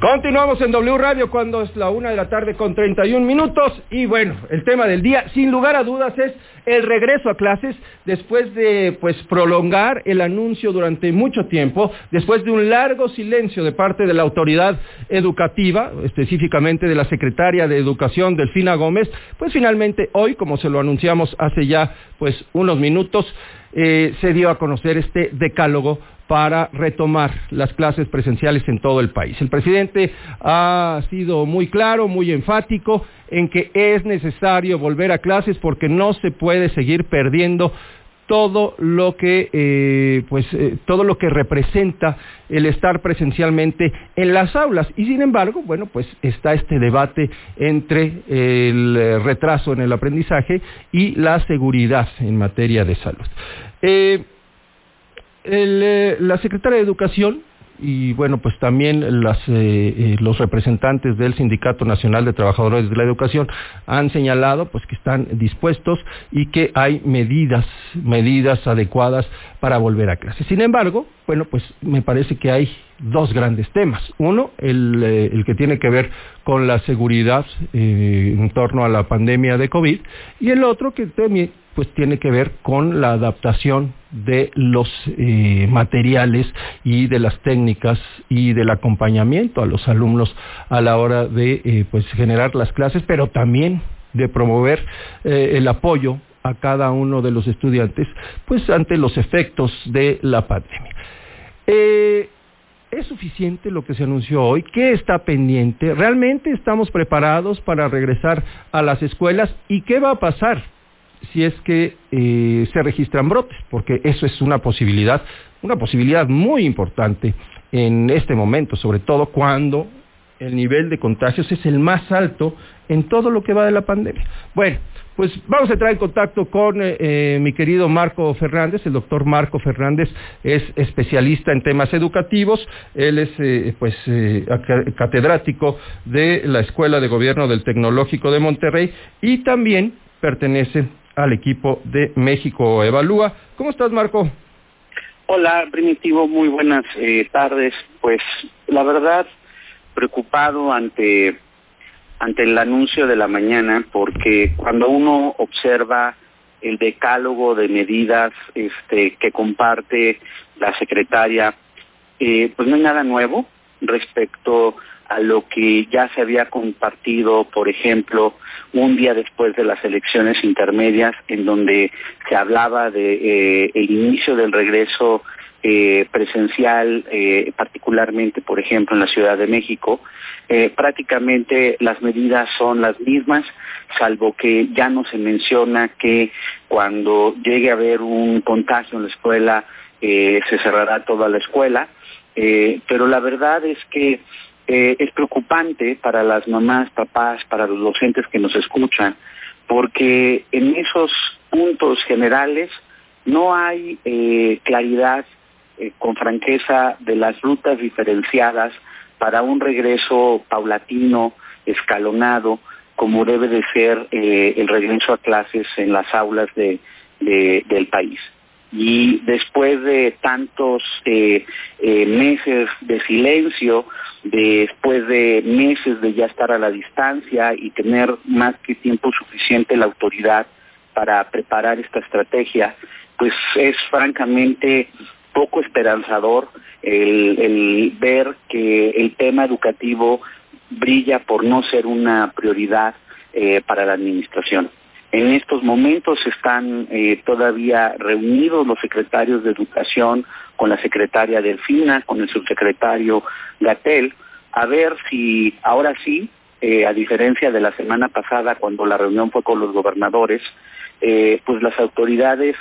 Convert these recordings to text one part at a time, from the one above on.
Continuamos en W Radio cuando es la una de la tarde con 31 minutos. Y bueno, el tema del día, sin lugar a dudas, es el regreso a clases después de pues prolongar el anuncio durante mucho tiempo, después de un largo silencio de parte de la autoridad educativa, específicamente de la secretaria de Educación Delfina Gómez, pues finalmente hoy, como se lo anunciamos hace ya pues unos minutos, eh, se dio a conocer este decálogo para retomar las clases presenciales en todo el país. El presidente ha sido muy claro, muy enfático en que es necesario volver a clases porque no se puede seguir perdiendo todo lo que eh, pues eh, todo lo que representa el estar presencialmente en las aulas. Y sin embargo bueno pues está este debate entre el eh, retraso en el aprendizaje y la seguridad en materia de salud. Eh, la secretaria de Educación y bueno, pues también las, eh, eh, los representantes del Sindicato Nacional de Trabajadores de la Educación han señalado pues que están dispuestos y que hay medidas, medidas adecuadas para volver a clase. Sin embargo, bueno, pues me parece que hay dos grandes temas. Uno, el, eh, el que tiene que ver con la seguridad eh, en torno a la pandemia de COVID y el otro que también pues tiene que ver con la adaptación de los eh, materiales y de las técnicas y del acompañamiento a los alumnos a la hora de pues generar las clases, pero también de promover el apoyo a cada uno de los estudiantes, pues ante los efectos de la pandemia. ¿Es suficiente lo que se anunció hoy? ¿Qué está pendiente? ¿Realmente estamos preparados para regresar a las escuelas? ¿Y qué va a pasar si es que eh, se registran brotes, porque eso es una posibilidad, una posibilidad muy importante en este momento, sobre todo cuando el nivel de contagios es el más alto en todo lo que va de la pandemia. Bueno, pues vamos a entrar en contacto con eh, eh, mi querido Marco Fernández. El doctor Marco Fernández es especialista en temas educativos. Él es pues catedrático de la Escuela de Gobierno del Tecnológico de Monterrey y también pertenece al equipo de México Evalúa. ¿Cómo estás, Marco? Hola, Primitivo, muy buenas eh, tardes. Pues la verdad, preocupado ante, ante el anuncio de la mañana, porque cuando uno observa el decálogo de medidas este, que comparte la secretaria, eh, pues no hay nada nuevo respecto a lo que ya se había compartido, por ejemplo, un día después de las elecciones intermedias, en donde se hablaba de eh, inicio del regreso eh, presencial, eh, particularmente, por ejemplo, en la Ciudad de México, prácticamente las medidas son las mismas, salvo que ya no se menciona que cuando llegue a haber un contagio en la escuela se cerrará toda la escuela, pero la verdad es que eh, es preocupante para las mamás, papás, para los docentes que nos escuchan, porque en esos puntos generales no hay eh, claridad eh, con franqueza de las rutas diferenciadas para un regreso paulatino, escalonado, como debe de ser el regreso a clases en las aulas de, del país. Y después de tantos eh, eh, meses de silencio, después de meses de ya estar a la distancia y tener más que tiempo suficiente la autoridad para preparar esta estrategia, pues es francamente poco esperanzador el, ver que el tema educativo brilla por no ser una prioridad eh, para la administración. En estos momentos están eh, todavía reunidos los secretarios de Educación con la secretaria Delfina, con el subsecretario Gatel, a ver si ahora sí, eh, a diferencia de la semana pasada cuando la reunión fue con los gobernadores, eh, pues las autoridades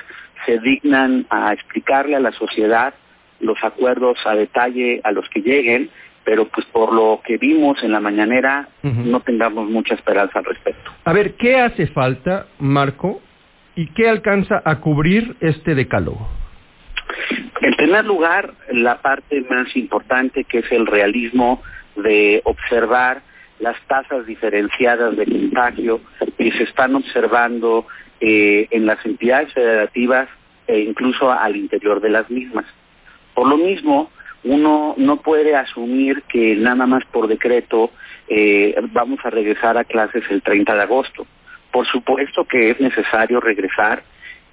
se dignan a explicarle a la sociedad los acuerdos a detalle a los que lleguen pero pues por lo que vimos en la mañanera no tengamos mucha esperanza al respecto. A ver, ¿qué hace falta, Marco, y qué alcanza a cubrir este decálogo? En primer lugar, la parte más importante que es el realismo de observar las tasas diferenciadas de contagio que se están observando eh, en las entidades federativas e incluso al interior de las mismas. Por lo mismo, uno no puede asumir que nada más por decreto eh, vamos a regresar a clases el 30 de agosto. Por supuesto que es necesario regresar,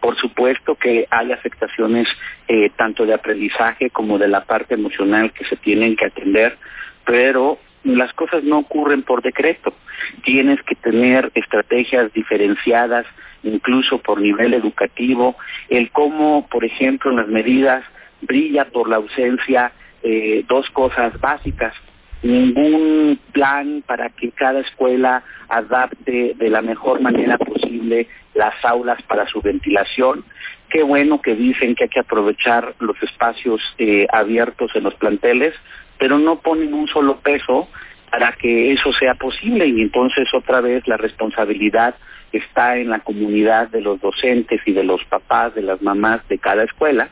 por supuesto que hay afectaciones eh, tanto de aprendizaje como de la parte emocional que se tienen que atender, pero las cosas no ocurren por decreto. Tienes que tener estrategias diferenciadas, incluso por nivel educativo, el cómo, por ejemplo, en las medidas brilla por la ausencia eh, dos cosas básicas. Ningún plan para que cada escuela adapte de la mejor manera posible las aulas para su ventilación. Qué bueno que dicen que hay que aprovechar los espacios eh, abiertos en los planteles, pero no ponen un solo peso para que eso sea posible y entonces otra vez la responsabilidad está en la comunidad de los docentes y de los papás, de las mamás de cada escuela.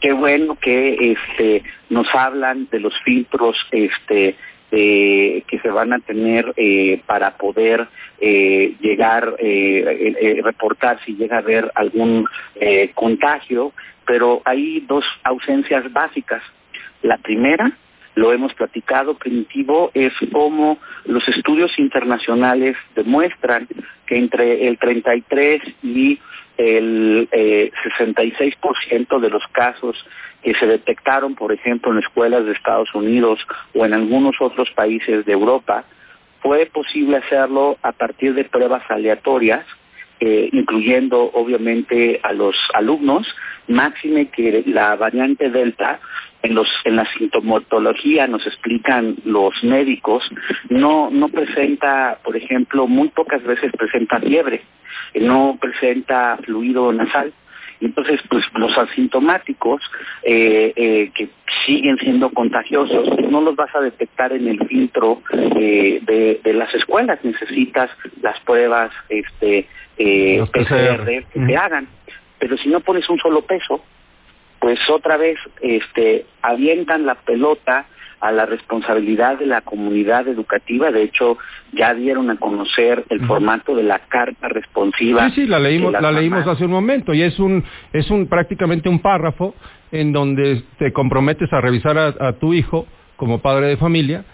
Qué bueno que este nos hablan de los filtros este que se van a tener eh, para poder eh, llegar, eh, reportar si llega a haber algún contagio, pero hay dos ausencias básicas. La primera lo hemos platicado, primitivo, es cómo los estudios internacionales demuestran que entre el 33 y el eh, 66% de los casos que se detectaron, por ejemplo, en escuelas de Estados Unidos o en algunos otros países de Europa, fue posible hacerlo a partir de pruebas aleatorias, eh, incluyendo obviamente a los alumnos, máxime que la variante Delta en los en la sintomatología nos explican los médicos no no presenta por ejemplo muy pocas veces presenta fiebre no presenta fluido nasal entonces pues los asintomáticos eh, eh, que siguen siendo contagiosos no los vas a detectar en el filtro eh, de, de, las escuelas. Necesitas las pruebas este PCR que te hagan. Pero si no pones un solo peso pues otra vez este, avientan la pelota a la responsabilidad de la comunidad educativa. De hecho, ya dieron a conocer el formato de la carta responsiva. Sí, sí, la leímos, la leímos hace un momento y es un, es un prácticamente un párrafo en donde te comprometes a revisar a, tu hijo como padre de familia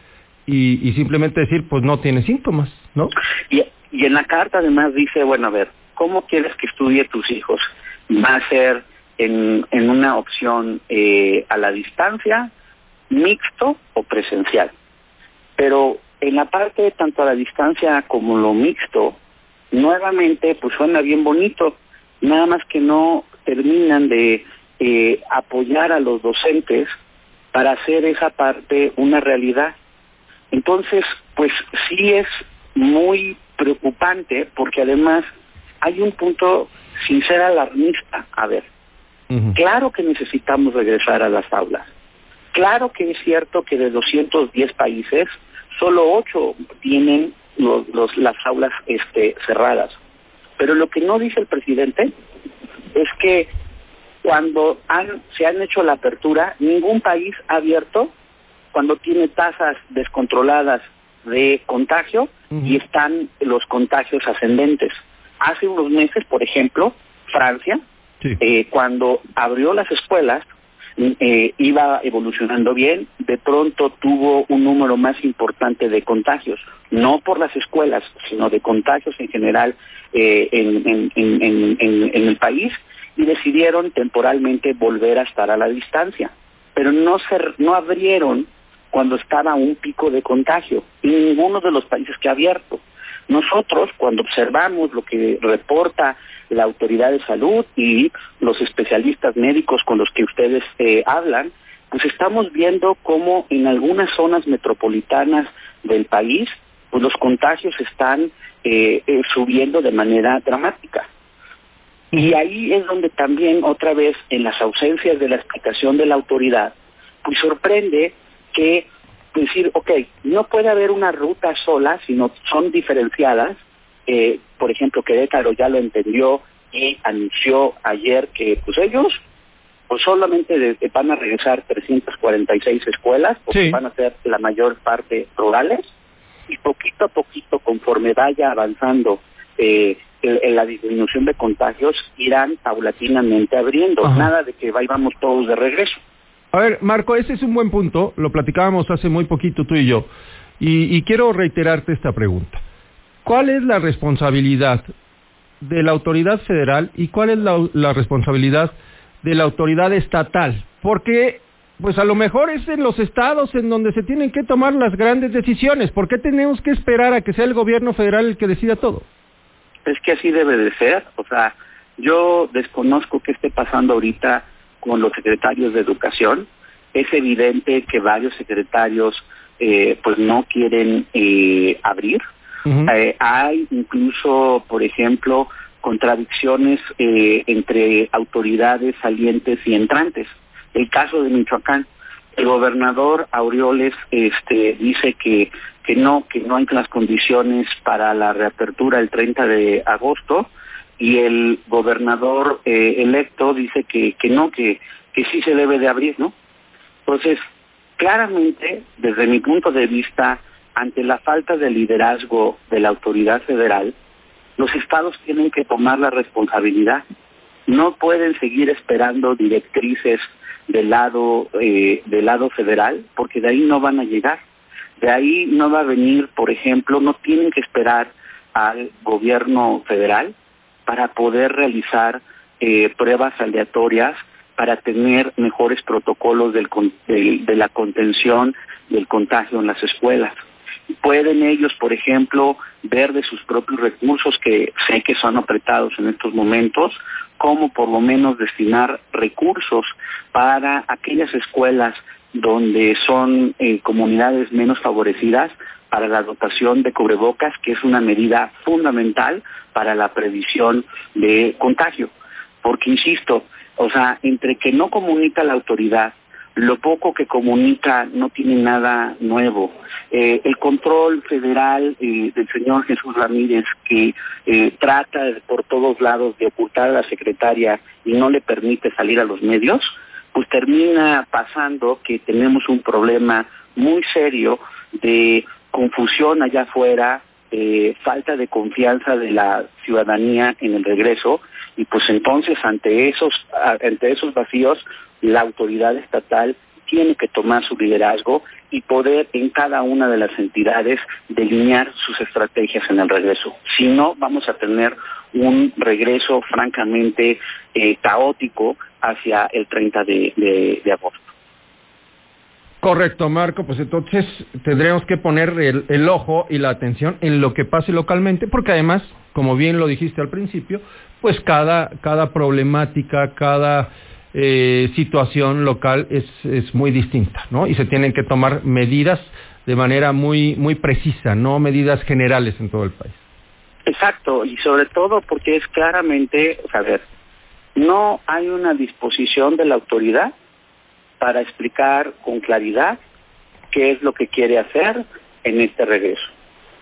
y, y, simplemente decir, pues no tiene síntomas, ¿no? Y, y en la carta además dice, bueno, a ver, ¿cómo quieres que estudie tus hijos? ¿Va a ser en, una opción eh, a la distancia, mixto o presencial. Pero en la parte tanto a la distancia como lo mixto, nuevamente pues suena bien bonito, nada más que no terminan de eh, apoyar a los docentes para hacer esa parte una realidad. Entonces, pues sí es muy preocupante porque además hay un punto sin ser alarmista. A ver, Claro que necesitamos regresar a las aulas. Claro que es cierto que de 210 países, solo 8 tienen las aulas este, cerradas. Pero lo que no dice el presidente es que cuando se han hecho la apertura, ningún país ha abierto cuando tiene tasas descontroladas de contagio y están los contagios ascendentes. Hace unos meses, por ejemplo, Francia eh, cuando abrió las escuelas, eh, iba evolucionando bien, de pronto tuvo un número más importante de contagios, no por las escuelas, sino de contagios en general eh, en, el país, y decidieron temporalmente volver a estar a la distancia. Pero no, se, no abrieron cuando estaba un pico de contagio, en ninguno de los países que ha abierto. Nosotros, cuando observamos lo que reporta la autoridad de salud y los especialistas médicos con los que ustedes eh, hablan, pues estamos viendo cómo en algunas zonas metropolitanas del país, pues los contagios están eh, eh, subiendo de manera dramática. Y ahí es donde también otra vez en las ausencias de la explicación de la autoridad, pues sorprende que decir, ok, no puede haber una ruta sola, sino son diferenciadas. Eh, por ejemplo, Querétaro ya lo entendió y anunció ayer que pues ellos pues solamente van a regresar 346 escuelas, porque van a ser la mayor parte rurales, y poquito a poquito, conforme vaya avanzando eh, en la disminución de contagios, irán paulatinamente abriendo. Nada de que vayamos todos de regreso. A ver, Marco, ese es un buen punto, lo platicábamos hace muy poquito tú y yo, y, y quiero reiterarte esta pregunta. ¿Cuál es la responsabilidad de la autoridad federal y cuál es la, responsabilidad de la autoridad estatal? Porque pues a lo mejor es en los estados en donde se tienen que tomar las grandes decisiones. ¿Por qué tenemos que esperar a que sea el gobierno federal el que decida todo? Es que así debe de ser. O sea, yo desconozco qué esté pasando ahorita con los secretarios de educación. Es evidente que varios secretarios eh, pues no quieren eh, abrir. Eh, hay incluso, por ejemplo, contradicciones eh, entre autoridades salientes y entrantes el caso de Michoacán. El gobernador Aureoles este, dice que, que no, que no hay las condiciones para la reapertura el 30 de agosto y el gobernador eh, electo dice que, que no, que, que sí se debe de abrir, ¿no? Entonces, claramente, desde mi punto de vista, ante la falta de liderazgo de la autoridad federal, los estados tienen que tomar la responsabilidad. No pueden seguir esperando directrices del lado eh, lado federal porque de ahí no van a llegar de ahí no va a venir por ejemplo no tienen que esperar al gobierno federal para poder realizar eh, pruebas aleatorias para tener mejores protocolos de la contención del contagio en las escuelas pueden ellos, por ejemplo, ver de sus propios recursos que sé que son apretados en estos momentos, cómo por lo menos destinar recursos para aquellas escuelas donde son eh, comunidades menos favorecidas para la dotación de cubrebocas, que es una medida fundamental para la previsión de contagio. Porque, insisto, o sea, entre que no comunica la autoridad lo poco que comunica no tiene nada nuevo. Eh, el control federal eh, del señor Jesús Ramírez, que eh, trata por todos lados de ocultar a la secretaria y no le permite salir a los medios, pues termina pasando que tenemos un problema muy serio de confusión allá afuera, eh, falta de confianza de la ciudadanía en el regreso y pues entonces ante esos ante esos vacíos la autoridad estatal tiene que tomar su liderazgo y poder en cada una de las entidades delinear sus estrategias en el regreso. Si no, vamos a tener un regreso francamente eh, caótico hacia el 30 de, agosto. Correcto, Marco. Pues entonces tendremos que poner el, ojo y la atención en lo que pase localmente, porque además, como bien lo dijiste al principio, pues cada, cada problemática, cada eh, situación local es, es muy distinta, ¿no? Y se tienen que tomar medidas de manera muy, muy precisa, no medidas generales en todo el país. Exacto, y sobre todo porque es claramente, a ver, no hay una disposición de la autoridad para explicar con claridad qué es lo que quiere hacer en este regreso.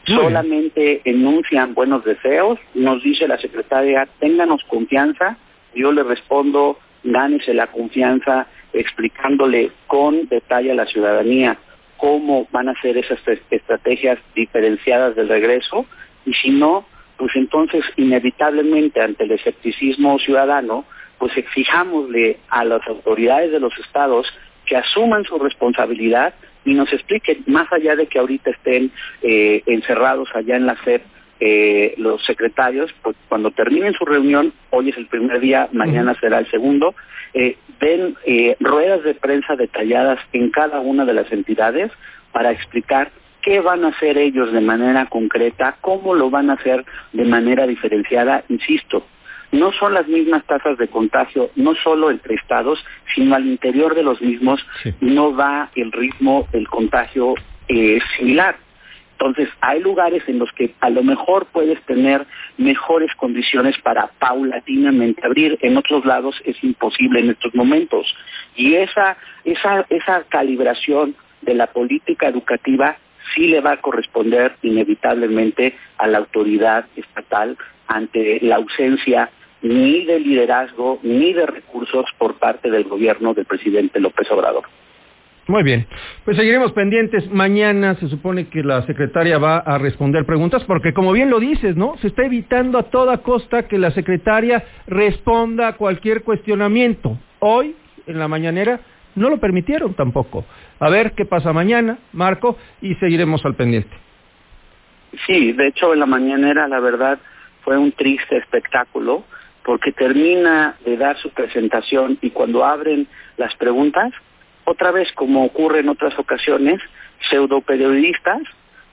Muy Solamente bien. enuncian buenos deseos, nos dice la secretaria, ténganos confianza, yo le respondo, gánese la confianza explicándole con detalle a la ciudadanía cómo van a ser esas estrategias diferenciadas del regreso y si no, pues entonces inevitablemente ante el escepticismo ciudadano, pues exijámosle a las autoridades de los estados que asuman su responsabilidad y nos expliquen, más allá de que ahorita estén eh, encerrados allá en la SEP, eh, los secretarios, pues cuando terminen su reunión, hoy es el primer día, mañana será el segundo, eh, den eh, ruedas de prensa detalladas en cada una de las entidades para explicar qué van a hacer ellos de manera concreta, cómo lo van a hacer de manera diferenciada, insisto, no son las mismas tasas de contagio, no solo entre estados, sino al interior de los mismos, sí. no va el ritmo del contagio eh, similar. Entonces, hay lugares en los que a lo mejor puedes tener mejores condiciones para paulatinamente abrir, en otros lados es imposible en estos momentos. Y esa, esa, esa calibración de la política educativa sí le va a corresponder inevitablemente a la autoridad estatal ante la ausencia ni de liderazgo ni de recursos por parte del gobierno del presidente López Obrador. Muy bien, pues seguiremos pendientes. Mañana se supone que la secretaria va a responder preguntas porque como bien lo dices, ¿no? Se está evitando a toda costa que la secretaria responda a cualquier cuestionamiento. Hoy, en la mañanera, no lo permitieron tampoco. A ver qué pasa mañana, Marco, y seguiremos al pendiente. Sí, de hecho en la mañanera la verdad fue un triste espectáculo porque termina de dar su presentación y cuando abren las preguntas, otra vez como ocurre en otras ocasiones, pseudo periodistas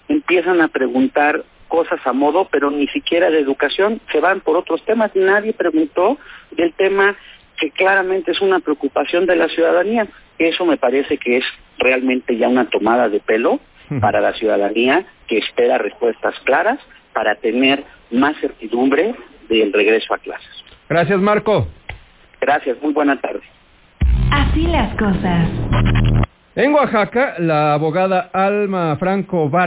empiezan a preguntar cosas a modo, pero ni siquiera de educación, se van por otros temas. Nadie preguntó del tema que claramente es una preocupación de la ciudadanía. Eso me parece que es realmente ya una tomada de pelo para la ciudadanía que espera respuestas claras para tener más certidumbre del regreso a clases. Gracias, Marco. Gracias, muy buena tarde. Así las cosas. En Oaxaca, la abogada Alma Franco Var